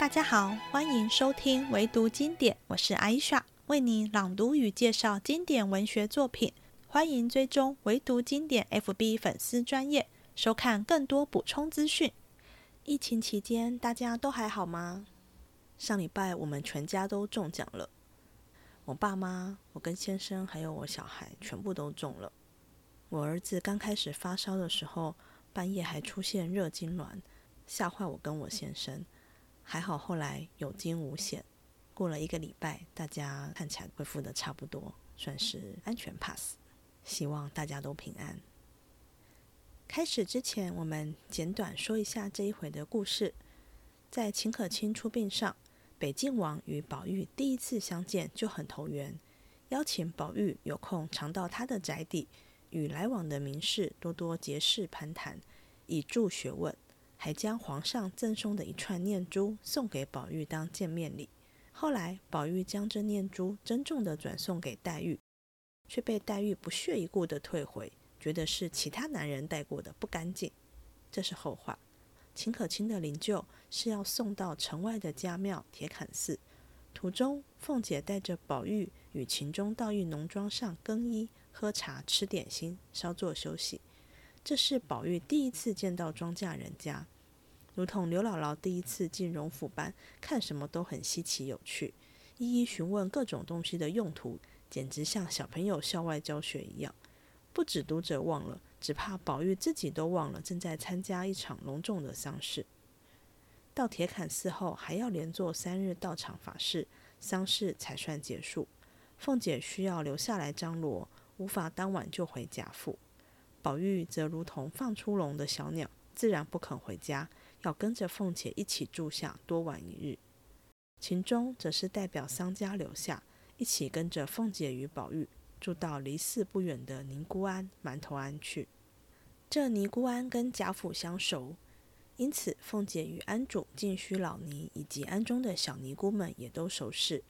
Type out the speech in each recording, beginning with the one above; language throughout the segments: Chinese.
大家好，欢迎收听唯读经典，我是艾莎，为你朗读与介绍经典文学作品。欢迎追踪唯读经典 FB 粉丝专业，收看更多补充资讯。疫情期间，大家都还好吗？上礼拜我们全家都中奖了，我爸妈、我跟先生还有我小孩全部都中了。我儿子刚开始发烧的时候，半夜还出现热痉挛，吓坏我跟我先生。还好后来有惊无险，过了一个礼拜，大家看起来恢复的差不多，算是安全 pass。希望大家都平安。开始之前，我们简短说一下这一回的故事。在秦可卿出殡上，北静王与宝玉第一次相见就很投缘，邀请宝玉有空常到他的宅邸，与来往的名士多多结识攀谈，以助学问。还将皇上赠送的一串念珠送给宝玉当见面礼。后来，宝玉将这念珠珍重的转送给黛玉，却被黛玉不屑一顾的退回，觉得是其他男人带过的，不干净。这是后话。秦可卿的灵柩是要送到城外的家庙铁槛寺，途中凤姐带着宝玉与秦钟到一农庄上更衣、喝茶、吃点心，稍作休息。这是宝玉第一次见到庄稼人家，如同刘姥姥第一次进荣府般，看什么都很稀奇有趣，一一询问各种东西的用途，简直像小朋友校外教学一样。不止读者忘了，只怕宝玉自己都忘了，正在参加一场隆重的丧事。到铁槛寺后，还要连做三日道场法事，丧事才算结束。凤姐需要留下来张罗，无法当晚就回贾府。宝玉则如同放出笼的小鸟，自然不肯回家，要跟着凤姐一起住下多玩一日。秦钟则是代表商家留下，一起跟着凤姐与宝玉住到离寺不远的尼姑庵、馒头庵去。这尼姑庵跟贾府相熟，因此凤姐与庵主净虚老尼以及庵中的小尼姑们也都熟识。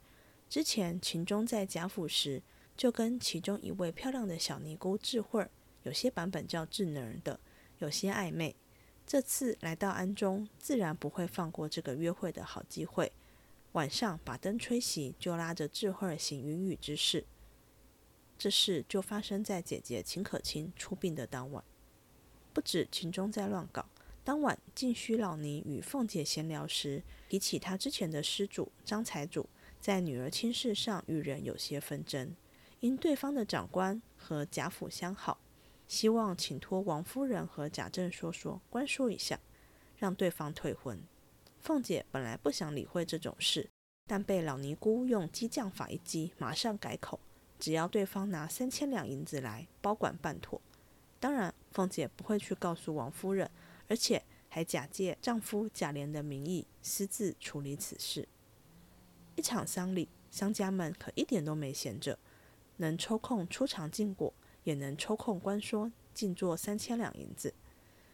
之前秦钟在贾府时，就跟其中一位漂亮的小尼姑智慧儿。有些版本叫智能的，有些暧昧。这次来到安中，自然不会放过这个约会的好机会。晚上把灯吹熄，就拉着智慧行云雨之事。这事就发生在姐姐秦可卿出殡的当晚。不止秦钟在乱搞，当晚静虚老尼与凤姐闲聊时，提起他之前的施主张财主在女儿亲事上与人有些纷争，因对方的长官和贾府相好。希望请托王夫人和贾政说说，关说一下，让对方退婚。凤姐本来不想理会这种事，但被老尼姑用激将法一激，马上改口，只要对方拿三千两银子来，包管办妥。当然，凤姐不会去告诉王夫人，而且还假借丈夫贾琏的名义，私自处理此事。一场丧礼，商家们可一点都没闲着，能抽空出场进果。也能抽空关说，净坐三千两银子，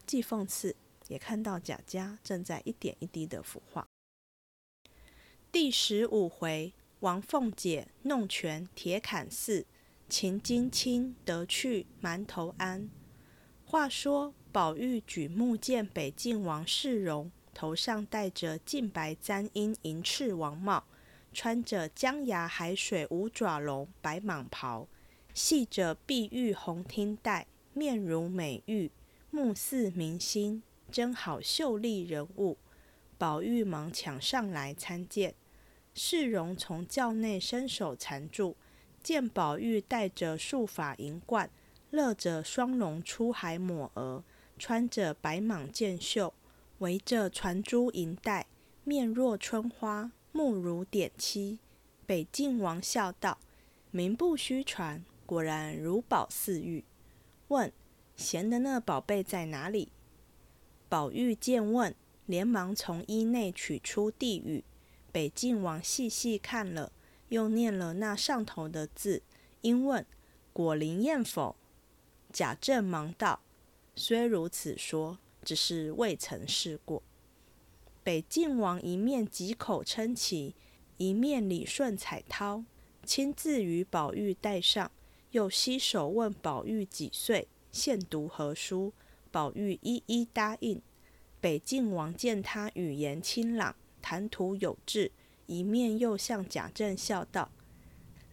既讽刺，也看到贾家正在一点一滴的腐化。第十五回，王凤姐弄权铁槛寺，秦金卿得去馒头庵。话说宝玉举目见北静王世荣，头上戴着净白簪缨银翅王帽，穿着江崖海水五爪龙白蟒袍。系着碧玉红听带，面如美玉，目似明星，真好秀丽人物。宝玉忙抢上来参见，世荣从轿内伸手缠住，见宝玉戴着束发银冠，勒着双龙出海抹额，穿着白蟒箭袖，围着传珠银带，面若春花，目如点漆。北静王笑道：“名不虚传。”果然如宝似玉。问贤的那宝贝在哪里？宝玉见问，连忙从衣内取出递与北静王，细细看了，又念了那上头的字，因问果灵验否？贾政忙道：虽如此说，只是未曾试过。北静王一面几口称奇，一面理顺彩绦，亲自与宝玉带上。又洗手问宝玉几岁，现读何书？宝玉一一答应。北静王见他语言清朗，谈吐有致，一面又向贾政笑道：“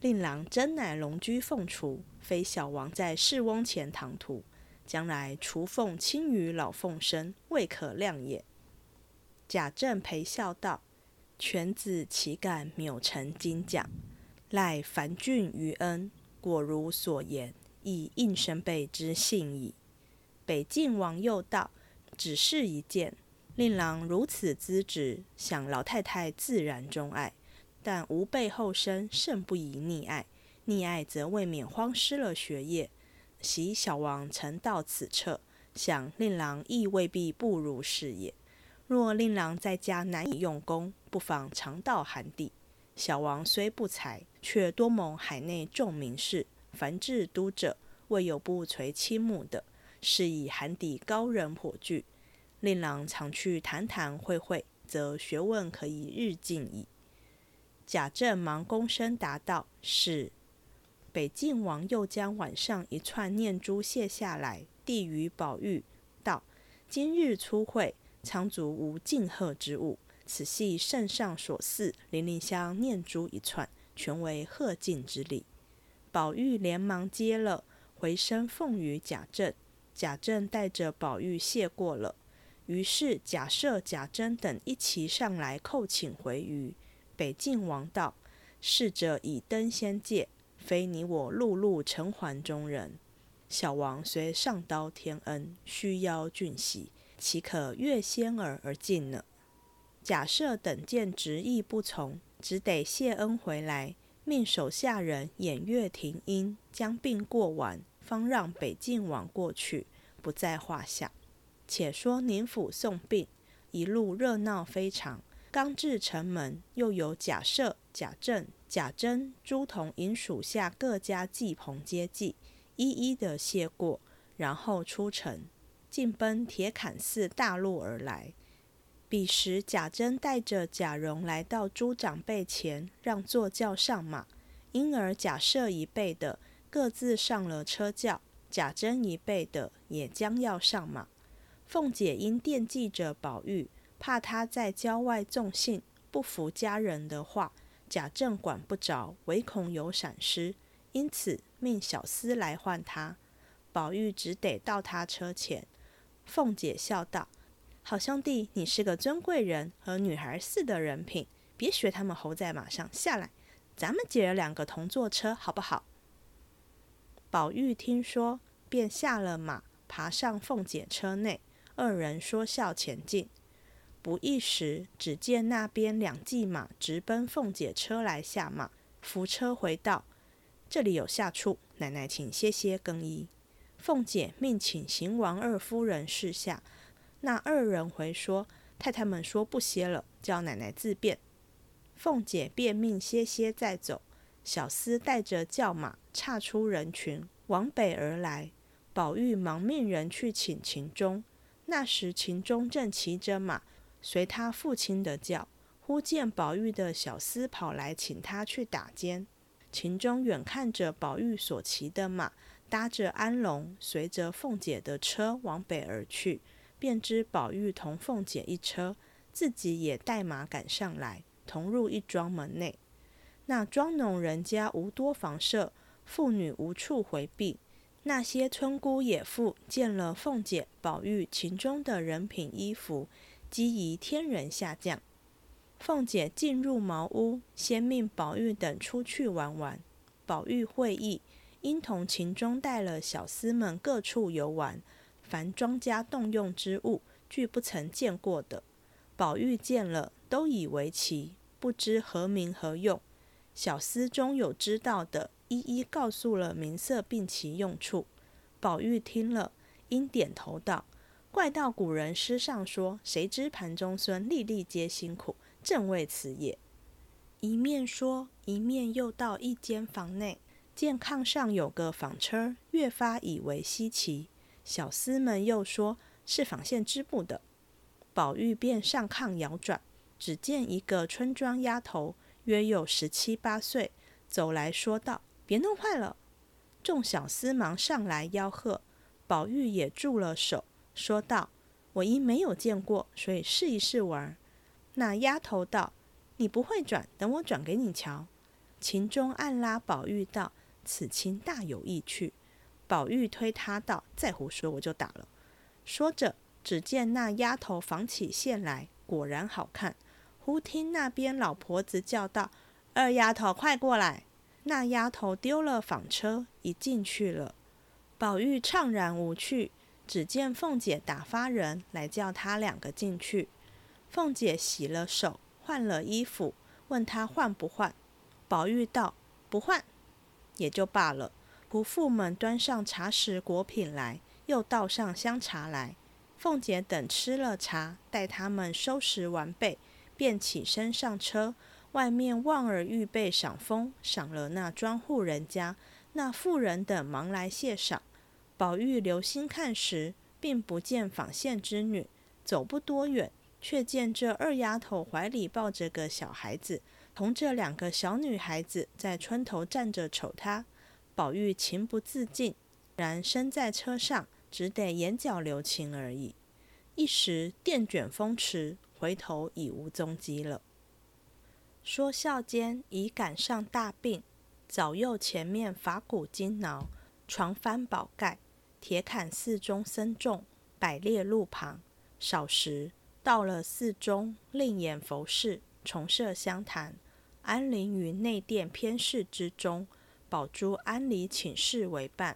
令郎真乃龙居凤雏，非小王在世翁前唐突。将来雏凤轻于老凤生，未可量也。”贾政陪笑道：“犬子岂敢谬陈金奖？赖凡俊于恩，果如所言，亦应生辈之幸矣。”北晋王又道：“只是一件。”令郎如此资质，想老太太自然钟爱，但吾辈后生甚不宜溺爱，溺爱则未免荒失了学业。喜小王曾到此侧，想令郎亦未必不如是也。若令郎在家难以用功，不妨常到寒地。小王虽不才，却多蒙海内众名士，凡至都者，未有不垂青目的，是以寒底高人颇具。令郎常去谈谈会会，则学问可以日进矣。贾政忙躬身答道：“是。”北晋王又将晚上一串念珠卸下来，递于宝玉，道：“今日初会，仓卒无敬贺之物，此系圣上所赐，零零香念珠一串，全为贺敬之礼。”宝玉连忙接了，回身奉与贾政。贾政带着宝玉谢过了。于是贾赦、贾珍等一齐上来叩请回谕。北晋王道：“逝者已登仙界，非你我碌碌尘寰中人。小王虽上刀天恩，须邀俊喜，岂可越仙儿而进呢？”贾赦等见执意不从，只得谢恩回来，命手下人偃月停音，将病过完，方让北晋王过去，不在话下。且说宁府送殡，一路热闹非常。刚至城门，又有贾赦、贾政、贾珍朱仝引属下各家祭棚接济，一一的谢过，然后出城，进奔铁槛寺大路而来。彼时贾珍带着贾蓉来到诸长辈前，让坐轿上马。因而贾赦一辈的各自上了车轿，贾珍一辈的也将要上马。凤姐因惦记着宝玉，怕他在郊外纵性不服家人的话，贾政管不着，唯恐有闪失，因此命小厮来唤他。宝玉只得到他车前。凤姐笑道：“好兄弟，你是个尊贵人，和女孩似的人品，别学他们猴在马上下来，咱们姐儿两个同坐车，好不好？”宝玉听说，便下了马，爬上凤姐车内。二人说笑前进，不一时，只见那边两骑马直奔凤姐车来下马，扶车回道：“这里有下处，奶奶请歇歇更衣。”凤姐命请邢王二夫人示下，那二人回说：“太太们说不歇了，叫奶奶自便。”凤姐便命歇歇再走。小厮带着轿马岔出人群，往北而来。宝玉忙命人去请秦钟。那时秦钟正骑着马，随他父亲的轿。忽见宝玉的小厮跑来，请他去打尖。秦钟远看着宝玉所骑的马，搭着安龙，随着凤姐的车往北而去，便知宝玉同凤姐一车，自己也带马赶上来，同入一庄门内。那庄农人家无多房舍，妇女无处回避。那些村姑野妇见了凤姐、宝玉、秦钟的人品衣服，积疑天人下降。凤姐进入茅屋，先命宝玉等出去玩玩。宝玉会意，因同秦钟带了小厮们各处游玩，凡庄家动用之物，俱不曾见过的。宝玉见了，都以为奇，不知何名何用。小厮中有知道的。一一告诉了名色并其用处。宝玉听了，因点头道：“怪道古人诗上说，谁知盘中孙，粒粒皆辛苦，正为此也。”一面说，一面又到一间房内，见炕上有个纺车，越发以为稀奇。小厮们又说是纺线织布的。宝玉便上炕摇转，只见一个村庄丫头，约有十七八岁，走来说道。别弄坏了！众小厮忙上来吆喝，宝玉也住了手，说道：“我因没有见过，所以试一试玩。”那丫头道：“你不会转，等我转给你瞧。”秦钟暗拉宝玉道：“此情大有意趣。”宝玉推他道：“再胡说，我就打了。”说着，只见那丫头纺起线来，果然好看。忽听那边老婆子叫道：“二丫头，快过来！”那丫头丢了纺车，一进去了。宝玉怅然无趣，只见凤姐打发人来叫他两个进去。凤姐洗了手，换了衣服，问他换不换。宝玉道：“不换，也就罢了。”仆妇们端上茶食果品来，又倒上香茶来。凤姐等吃了茶，待他们收拾完备，便起身上车。外面旺儿预备赏风，赏了那庄户人家，那妇人等忙来谢赏。宝玉留心看时，并不见纺线之女，走不多远，却见这二丫头怀里抱着个小孩子。同这两个小女孩子在村头站着瞅他，宝玉情不自禁，然身在车上，只得眼角留情而已。一时电卷风驰，回头已无踪迹了。说笑间已赶上大病，早右前面法鼓惊挠，床翻宝盖，铁槛寺中僧众摆列路旁。少时到了寺中，另眼佛事，重设香坛。安临于内殿偏室之中，宝珠安里请示为伴，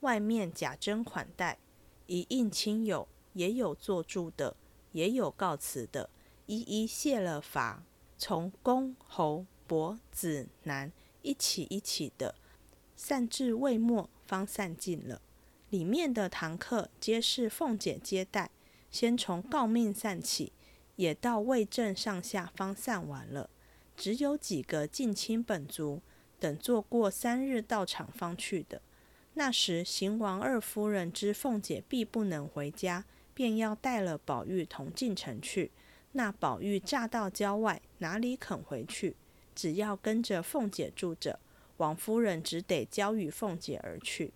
外面假真款待，一应亲友，也有坐住的，也有告辞的，一一谢了罚，从公侯伯子男一起一起的散至未末，方散尽了。里面的堂客皆是凤姐接待，先从告命散起，也到魏正上下方散完了。只有几个近亲本族等做过三日到场方去的。那时邢王二夫人知凤姐必不能回家，便要带了宝玉同进城去。那宝玉乍到郊外，哪里肯回去？只要跟着凤姐住着。王夫人只得交与凤姐而去。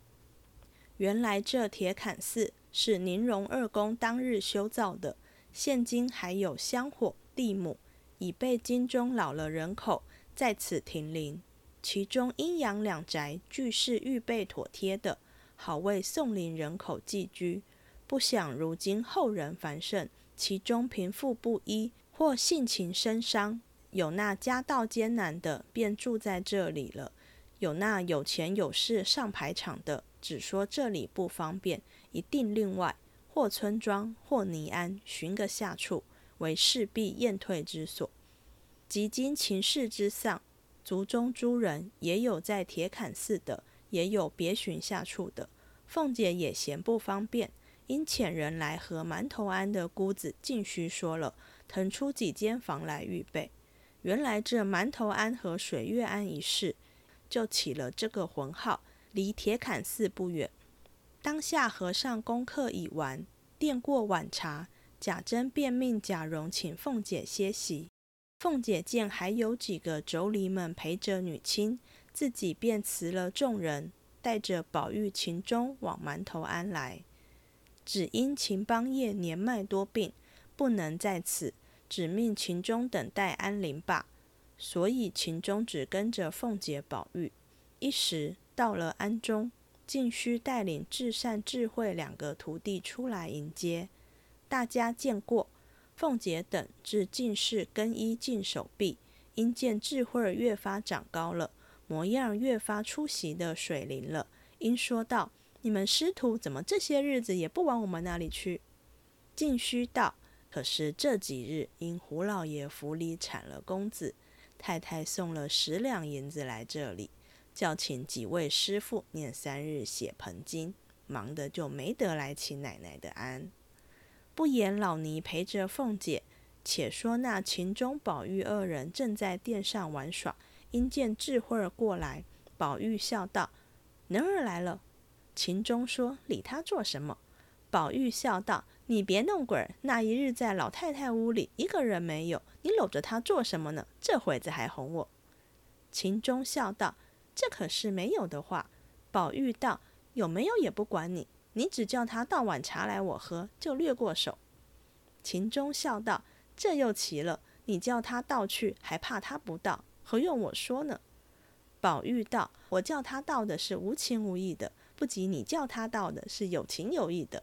原来这铁槛寺是宁荣二公当日修造的，现今还有香火地母。已被京中老了人口在此停灵，其中阴阳两宅俱是预备妥帖的，好为宋陵人口寄居。不想如今后人繁盛，其中贫富不一，或性情深伤，有那家道艰难的，便住在这里了；有那有钱有势上排场的，只说这里不方便，一定另外或村庄或尼庵寻个下处。为势必厌退之所。及今秦氏之丧，族中诸人也有在铁槛寺的，也有别寻下处的。凤姐也嫌不方便，因遣人来和馒头庵的姑子尽须说了，腾出几间房来预备。原来这馒头庵和水月庵一事，就起了这个浑号，离铁槛寺不远。当下和尚功课已完，垫过晚茶。贾珍便命贾蓉请凤姐歇息。凤姐见还有几个妯娌们陪着女亲，自己便辞了众人，带着宝玉、秦钟往馒头庵来。只因秦邦业年迈多病，不能在此，只命秦钟等待安临罢。所以秦钟只跟着凤姐、宝玉。一时到了庵中，竟需带领至善、智慧两个徒弟出来迎接。大家见过凤姐等至进士更衣净手臂，因见智慧越发长高了，模样越发出席的水灵了，因说道：“你们师徒怎么这些日子也不往我们那里去？”进虚道：“可是这几日因胡老爷府里产了公子，太太送了十两银子来这里，叫请几位师傅念三日血盆经，忙得就没得来请奶奶的安。”不言老尼陪着凤姐，且说那秦钟、宝玉二人正在殿上玩耍，因见智慧儿过来，宝玉笑道：“能儿来了。”秦钟说：“理他做什么？”宝玉笑道：“你别弄鬼儿！那一日在老太太屋里，一个人没有，你搂着他做什么呢？这会子还哄我。”秦钟笑道：“这可是没有的话。”宝玉道：“有没有也不管你。”你只叫他倒碗茶来我喝，就略过手。秦钟笑道：“这又奇了，你叫他倒去，还怕他不倒？何用我说呢？”宝玉道：“我叫他倒的是无情无义的，不及你叫他倒的是有情有义的。”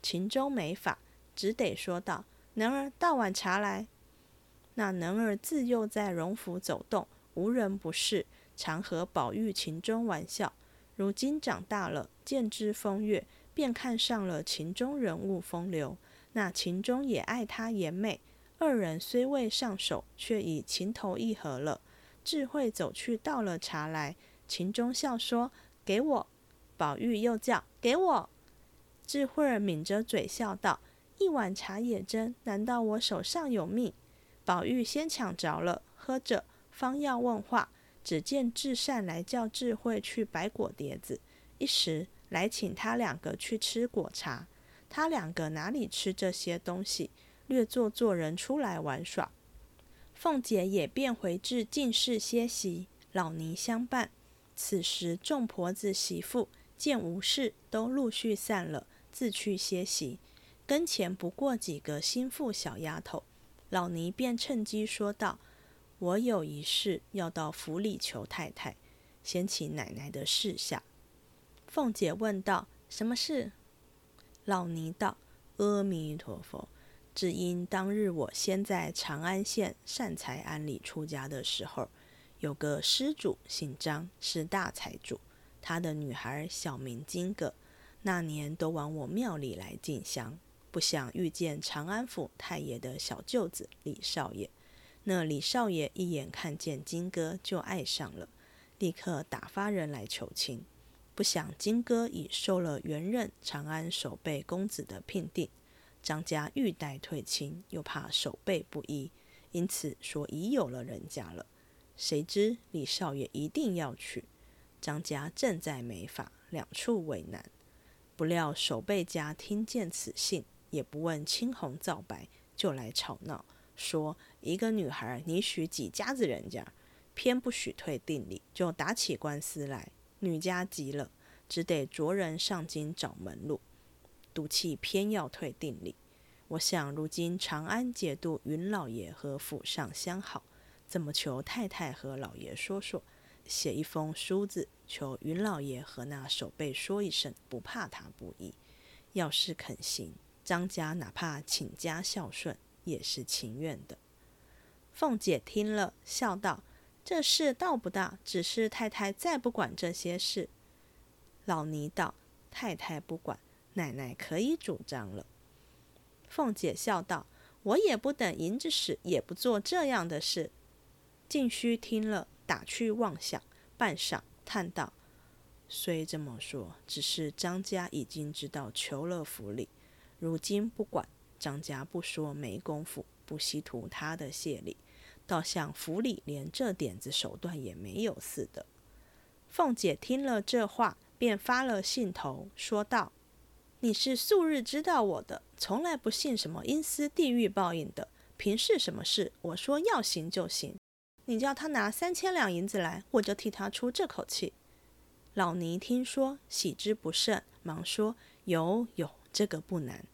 秦钟没法，只得说道：“能儿倒碗茶来。”那能儿自幼在荣府走动，无人不识，常和宝玉、秦钟玩笑。如今长大了，见之风月，便看上了秦钟人物风流。那秦钟也爱他颜美，二人虽未上手，却已情投意合了。智慧走去倒了茶来，秦钟笑说：“给我。”宝玉又叫：“给我。”智慧儿抿着嘴笑道：“一碗茶也真，难道我手上有命？”宝玉先抢着了，喝着，方要问话。只见智善来叫智慧去摆果碟子，一时来请他两个去吃果茶。他两个哪里吃这些东西，略做做人出来玩耍。凤姐也便回至静室歇息，老尼相伴。此时众婆子媳妇见无事，都陆续散了，自去歇息。跟前不过几个心腹小丫头，老尼便趁机说道。我有一事要到府里求太太，先请奶奶的示下。凤姐问道：“什么事？”老尼道：“阿弥陀佛，只因当日我先在长安县善财庵里出家的时候，有个施主姓张，是大财主，他的女孩小名金阁，那年都往我庙里来进香，不想遇见长安府太爷的小舅子李少爷。”那李少爷一眼看见金哥就爱上了，立刻打发人来求亲。不想金哥已受了原任长安守备公子的聘定，张家欲待退亲，又怕守备不依，因此说已有了人家了。谁知李少爷一定要娶，张家正在没法，两处为难。不料守备家听见此信，也不问青红皂白，就来吵闹。说一个女孩，你许几家子人家，偏不许退定礼，就打起官司来。女家急了，只得着人上京找门路，赌气偏要退定礼。我想如今长安节度云老爷和府上相好，怎么求太太和老爷说说，写一封书子，求云老爷和那守备说一声，不怕他不依。要是肯行，张家哪怕请家孝顺。也是情愿的。凤姐听了，笑道：“这事倒不大，只是太太再不管这些事。”老尼道：“太太不管，奶奶可以主张了。”凤姐笑道：“我也不等银子使，也不做这样的事。”静虚听了，打趣妄想，半晌叹道：“虽这么说，只是张家已经知道求了府里，如今不管。”张家不说没功夫，不稀图他的谢礼，倒像府里连这点子手段也没有似的。凤姐听了这话，便发了信头，说道：“你是素日知道我的，从来不信什么阴司地狱报应的。平是什么事，我说要行就行。你叫他拿三千两银子来，我就替他出这口气。”老尼听说，喜之不胜，忙说：“有有，这个不难。”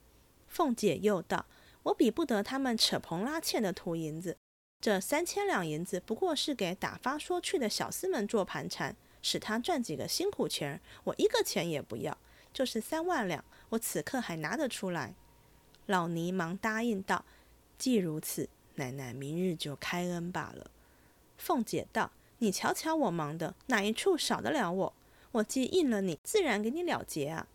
凤姐又道：“我比不得他们扯棚拉纤的图银子，这三千两银子不过是给打发说去的小厮们做盘缠，使他赚几个辛苦钱。我一个钱也不要，就是三万两，我此刻还拿得出来。”老尼忙答应道：“既如此，奶奶明日就开恩罢了。”凤姐道：“你瞧瞧我忙的哪一处少得了我？我既应了你，自然给你了结啊。”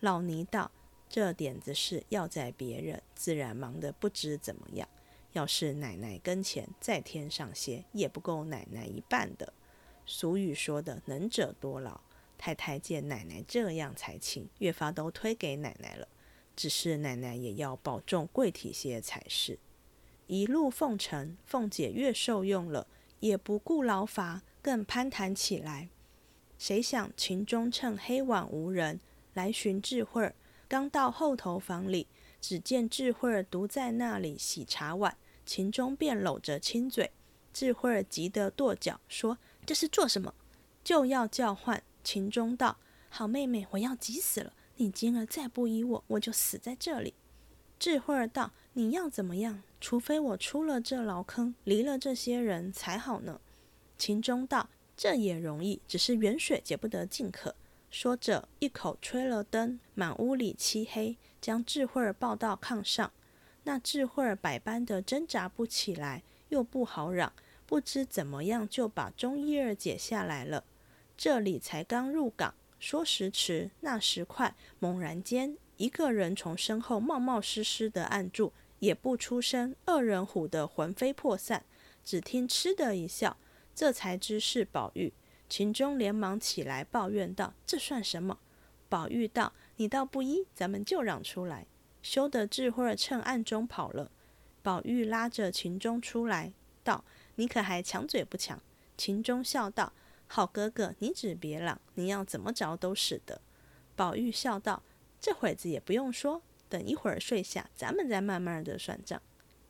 老尼道。这点子事要在别人，自然忙得不知怎么样。要是奶奶跟前再添上些，也不够奶奶一半的。俗语说的“能者多劳”，太太见奶奶这样才情，越发都推给奶奶了。只是奶奶也要保重贵体些才是。一路奉承，凤姐越受用了，也不顾劳乏，更攀谈起来。谁想秦钟趁黑晚无人，来寻智慧儿。刚到后头房里，只见智慧儿独在那里洗茶碗，秦钟便搂着亲嘴。智慧儿急得跺脚，说：“这是做什么？”就要叫唤。秦钟道：“好妹妹，我要急死了！你今儿再不依我，我就死在这里。”智慧儿道：“你要怎么样？除非我出了这牢坑，离了这些人才好呢。”秦钟道：“这也容易，只是远水解不得近渴。”说着，一口吹了灯，满屋里漆黑，将智慧儿抱到炕上。那智慧儿百般的挣扎不起来，又不好嚷，不知怎么样就把中衣儿解下来了。这里才刚入港，说时迟，那时快，猛然间，一个人从身后冒冒失失的按住，也不出声。二人唬得魂飞魄散，只听嗤的一笑，这才知是宝玉。秦钟连忙起来抱怨道：“这算什么？”宝玉道：“你倒不依，咱们就让出来。”羞得智慧趁暗中跑了。宝玉拉着秦钟出来，道：“你可还抢嘴不抢？”秦钟笑道：“好哥哥，你只别嚷，你要怎么着都是的。”宝玉笑道：“这会子也不用说，等一会儿睡下，咱们再慢慢的算账。”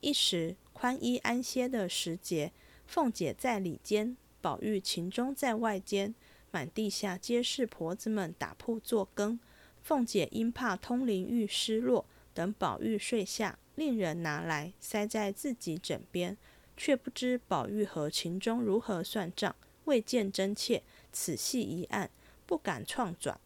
一时宽衣安歇的时节，凤姐在里间。宝玉、秦钟在外间，满地下皆是婆子们打铺做羹。凤姐因怕通灵玉失落，等宝玉睡下，令人拿来塞在自己枕边，却不知宝玉和秦钟如何算账，未见真切，此系一案，不敢创转。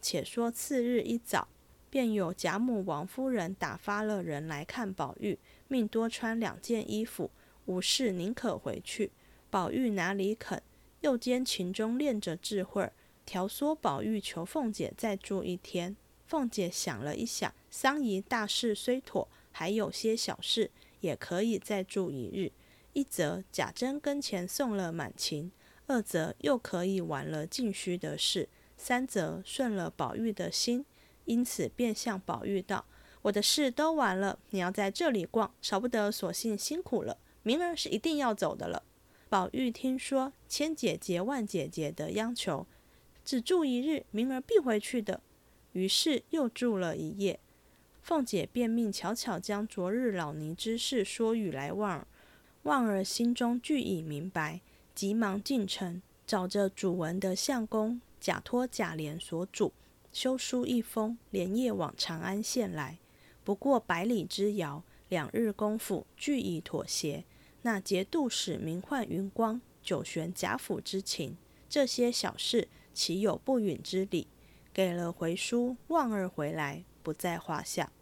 且说次日一早，便有贾母、王夫人打发了人来看宝玉，命多穿两件衣服，无事宁可回去。宝玉哪里肯？又兼秦钟练着智慧，调唆宝玉求凤姐再住一天。凤姐想了一想，丧仪大事虽妥，还有些小事，也可以再住一日。一则贾珍跟前送了满情，二则又可以完了禁虚的事，三则顺了宝玉的心。因此便向宝玉道：“我的事都完了，你要在这里逛，少不得索性辛苦了。明儿是一定要走的了。”宝玉听说千姐姐、万姐姐的央求，只住一日，明儿必回去的。于是又住了一夜。凤姐便命巧巧将昨日老尼之事说与来旺儿，旺儿心中俱已明白，急忙进城，找着主文的相公，假托贾琏所嘱，修书一封，连夜往长安县来。不过百里之遥，两日功夫，俱已妥协。那节度使名唤云光，九玄贾府之情，这些小事岂有不允之理？给了回书，望儿回来不在话下。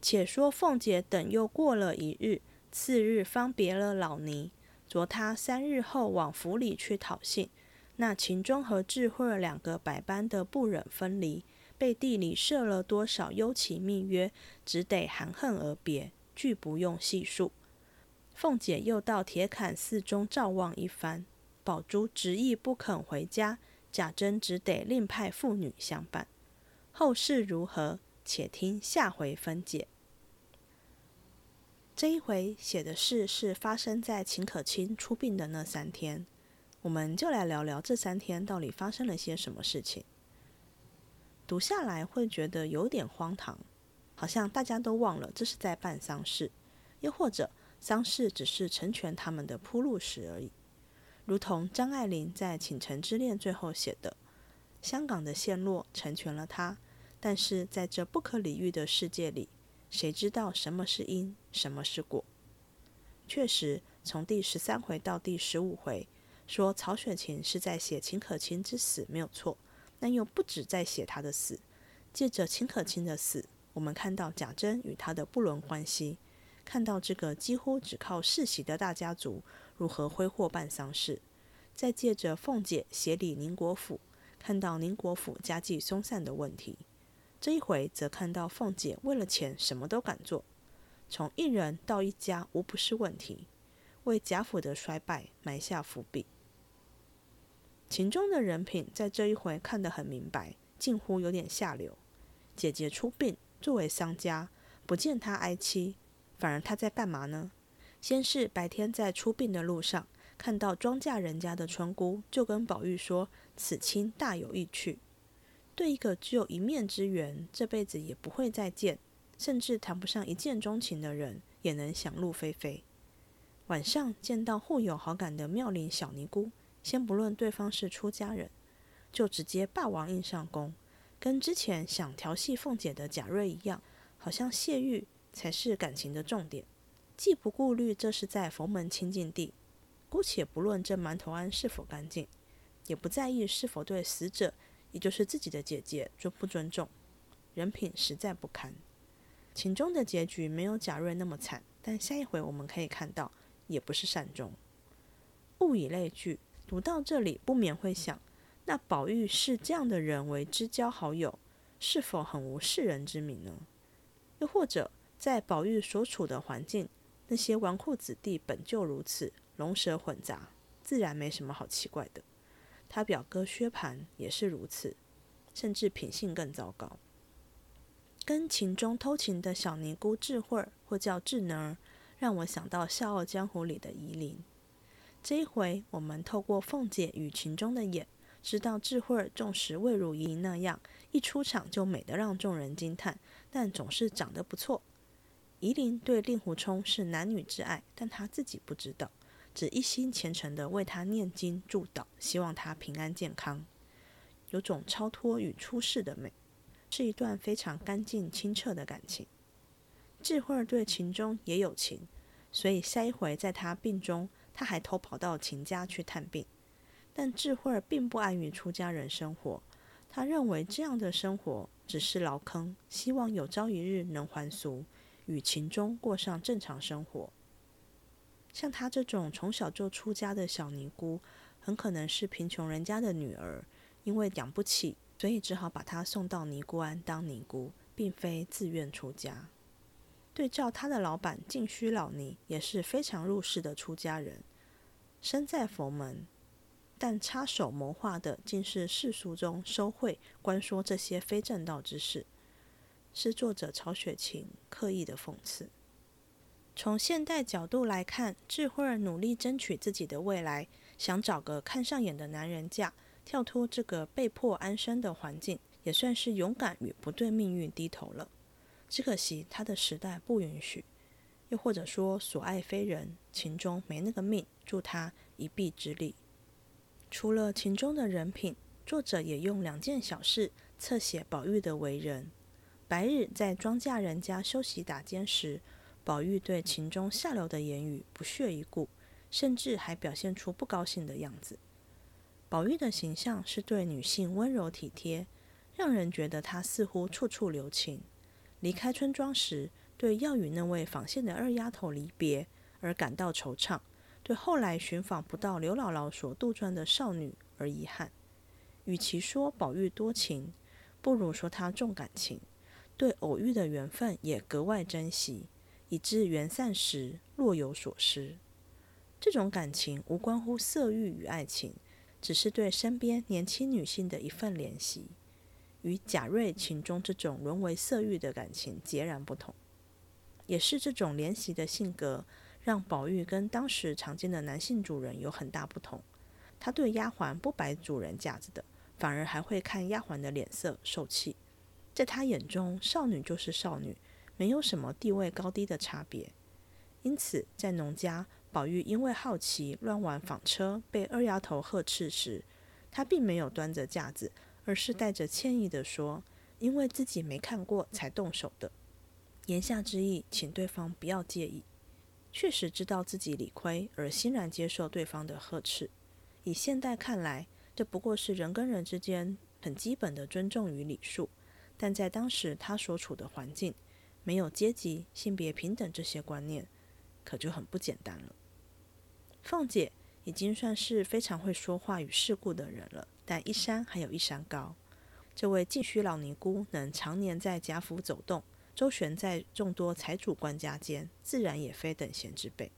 且说凤姐等又过了一日，次日方别了老尼，着他三日后往府里去讨信。那秦钟和智慧两个百般的不忍分离，背地里设了多少幽情密约，只得含恨而别，俱不用细数。凤姐又到铁槛寺中照望一番，宝珠执意不肯回家，贾珍只得另派妇女相伴。后事如何，且听下回分解。这一回写的事是发生在秦可卿出殡的那三天，我们就来聊聊这三天到底发生了些什么事情。读下来会觉得有点荒唐，好像大家都忘了这是在办丧事，又或者。丧事只是成全他们的铺路石而已，如同张爱玲在《倾城之恋》最后写的：“香港的陷落成全了他，但是在这不可理喻的世界里，谁知道什么是因，什么是果？”确实，从第十三回到第十五回，说曹雪芹是在写秦可卿之死没有错，但又不止在写他的死。借着秦可卿的死，我们看到贾珍与他的不伦关系。看到这个几乎只靠世袭的大家族如何挥霍办丧事，再借着凤姐协理宁国府，看到宁国府家计松散的问题。这一回则看到凤姐为了钱什么都敢做，从一人到一家无不是问题，为贾府的衰败埋下伏笔。秦钟的人品在这一回看得很明白，近乎有点下流。姐姐出殡，作为商家，不见他哀戚。反而他在干嘛呢？先是白天在出殡的路上，看到庄稼人家的村姑，就跟宝玉说：“此亲大有意趣。”对一个只有一面之缘，这辈子也不会再见，甚至谈不上一见钟情的人，也能想入非非。晚上见到互有好感的妙龄小尼姑，先不论对方是出家人，就直接霸王硬上弓，跟之前想调戏凤姐的贾瑞一样。好像谢玉才是感情的重点，既不顾虑这是在佛门清净地，姑且不论这馒头庵是否干净，也不在意是否对死者，也就是自己的姐姐尊不尊重，人品实在不堪。秦钟的结局没有贾瑞那么惨，但下一回我们可以看到，也不是善终。物以类聚，读到这里不免会想：那宝玉视这样的人为知交好友，是否很无世人之名呢？又或者，在宝玉所处的环境，那些纨绔子弟本就如此，龙蛇混杂，自然没什么好奇怪的。他表哥薛蟠也是如此，甚至品性更糟糕。跟秦钟偷情的小尼姑智慧儿，或叫智能儿，让我想到《笑傲江湖》里的夷陵。这一回，我们透过凤姐与秦钟的眼，知道智慧儿纵使未如夷那样，一出场就美得让众人惊叹，但总是长得不错。夷陵对令狐冲是男女之爱，但他自己不知道，只一心虔诚地为他念经祝祷，希望他平安健康，有种超脱与出世的美，是一段非常干净清澈的感情。智慧儿对秦钟也有情，所以下一回在他病中。他还偷跑到秦家去探病，但智慧儿并不安于出家人生活。他认为这样的生活只是牢坑，希望有朝一日能还俗，与秦钟过上正常生活。像他这种从小就出家的小尼姑，很可能是贫穷人家的女儿，因为养不起，所以只好把她送到尼姑庵当尼姑，并非自愿出家。对照他的老板净虚老尼，也是非常入世的出家人。身在佛门，但插手谋划的竟是世俗中收贿、官说这些非正道之事，是作者曹雪芹刻意的讽刺。从现代角度来看，智慧儿努力争取自己的未来，想找个看上眼的男人嫁，跳脱这个被迫安身的环境，也算是勇敢与不对命运低头了。只可惜他的时代不允许。又或者说，所爱非人，秦钟没那个命，助他一臂之力。除了秦钟的人品，作者也用两件小事侧写宝玉的为人。白日在庄稼人家休息打尖时，宝玉对秦钟下流的言语不屑一顾，甚至还表现出不高兴的样子。宝玉的形象是对女性温柔体贴，让人觉得他似乎处处留情。离开村庄时，对要与那位纺线的二丫头离别而感到惆怅，对后来寻访不到刘姥姥所杜撰的少女而遗憾。与其说宝玉多情，不如说他重感情，对偶遇的缘分也格外珍惜，以致缘散时若有所失。这种感情无关乎色欲与爱情，只是对身边年轻女性的一份怜惜，与贾瑞、情中这种沦为色欲的感情截然不同。也是这种怜惜的性格，让宝玉跟当时常见的男性主人有很大不同。他对丫鬟不摆主人架子的，反而还会看丫鬟的脸色受气。在他眼中，少女就是少女，没有什么地位高低的差别。因此，在农家，宝玉因为好奇乱玩纺车，被二丫头呵斥时，他并没有端着架子，而是带着歉意的说：“因为自己没看过，才动手的。”言下之意，请对方不要介意。确实知道自己理亏，而欣然接受对方的呵斥。以现代看来，这不过是人跟人之间很基本的尊重与礼数。但在当时他所处的环境，没有阶级、性别平等这些观念，可就很不简单了。凤姐已经算是非常会说话与世故的人了，但一山还有一山高。这位净虚老尼姑能常年在贾府走动。周旋在众多财主官家间，自然也非等闲之辈。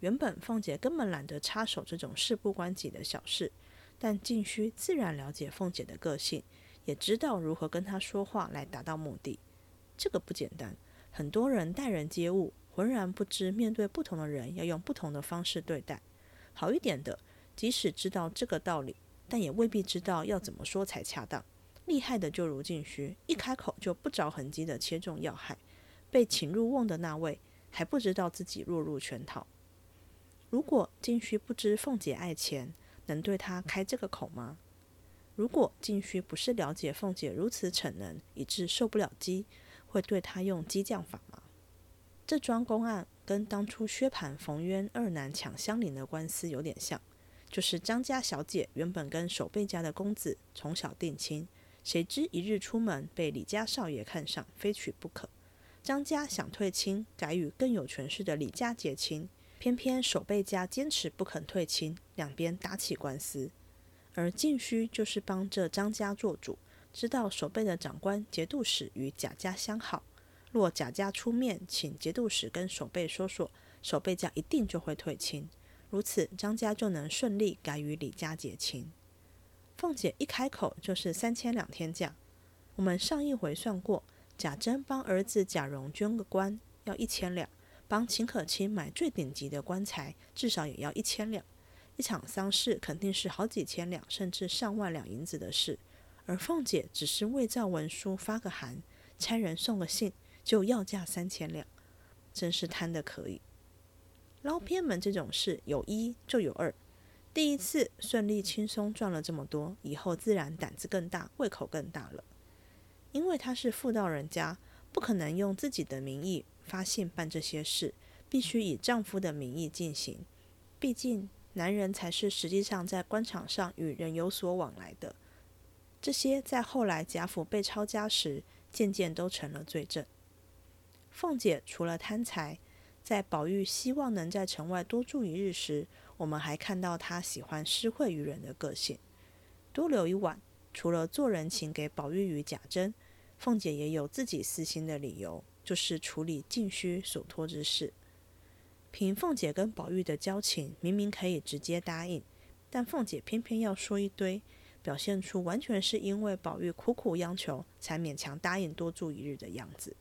原本凤姐根本懒得插手这种事不关己的小事，但静虚自然了解凤姐的个性，也知道如何跟他说话来达到目的。这个不简单。很多人待人接物，浑然不知面对不同的人要用不同的方式对待。好一点的，即使知道这个道理，但也未必知道要怎么说才恰当。厉害的就如静虚，一开口就不着痕迹的切中要害。被请入瓮的那位还不知道自己落入圈套。如果静虚不知凤姐爱钱，能对他开这个口吗？如果静虚不是了解凤姐如此逞能，以致受不了激，会对她用激将法吗？这桩公案跟当初薛蟠、冯渊二男抢香菱的官司有点像，就是张家小姐原本跟守备家的公子从小定亲，谁知一日出门被李家少爷看上，非娶不可。张家想退亲，改与更有权势的李家结亲，偏偏守备家坚持不肯退亲，两边打起官司。而晋虚就是帮这张家做主，知道守备的长官节度使与贾家相好。若贾家出面，请节度使跟守备说说，守备家一定就会退亲，如此张家就能顺利改与李家结亲。凤姐一开口就是三千两天价，我们上一回算过，贾珍帮儿子贾蓉捐个官要一千两，帮秦可卿买最顶级的棺材至少也要一千两，一场丧事肯定是好几千两甚至上万两银子的事，而凤姐只是伪造文书发个函，差人送个信。就要价三千两，真是贪得可以。捞偏门这种事有一就有二，第一次顺利轻松赚了这么多，以后自然胆子更大，胃口更大了。因为他是妇道人家，不可能用自己的名义发信办这些事，必须以丈夫的名义进行。毕竟男人才是实际上在官场上与人有所往来的。这些在后来贾府被抄家时，渐渐都成了罪证。凤姐除了贪财，在宝玉希望能在城外多住一日时，我们还看到她喜欢施惠于人的个性。多留一晚，除了做人情给宝玉与贾珍，凤姐也有自己私心的理由，就是处理静虚所托之事。凭凤姐跟宝玉的交情，明明可以直接答应，但凤姐偏偏要说一堆，表现出完全是因为宝玉苦苦央求，才勉强答应多住一日的样子。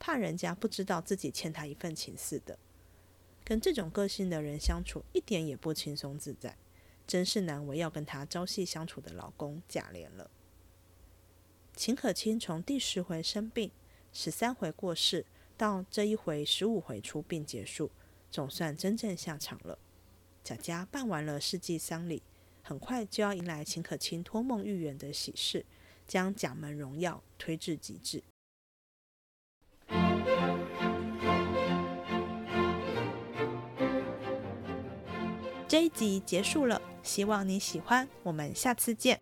怕人家不知道自己欠他一份情似的，跟这种个性的人相处一点也不轻松自在，真是难为要跟他朝夕相处的老公贾琏了。秦可卿从第十回生病，十三回过世，到这一回十五回出殡结束，总算真正下场了。贾家办完了世纪丧礼，很快就要迎来秦可卿托梦预言的喜事，将贾门荣耀推至极致。这一集结束了，希望你喜欢，我们下次见。